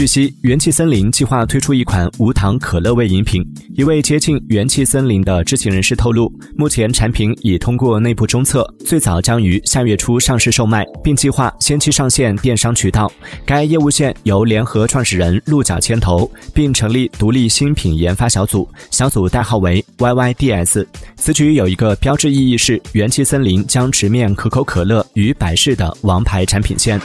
据悉，元气森林计划推出一款无糖可乐味饮品。一位接近元气森林的知情人士透露，目前产品已通过内部中测，最早将于下月初上市售卖，并计划先期上线电商渠道。该业务线由联合创始人鹿角牵头，并成立独立新品研发小组，小组代号为 YYDS。此举有一个标志意义，是元气森林将直面可口可乐与百事的王牌产品线。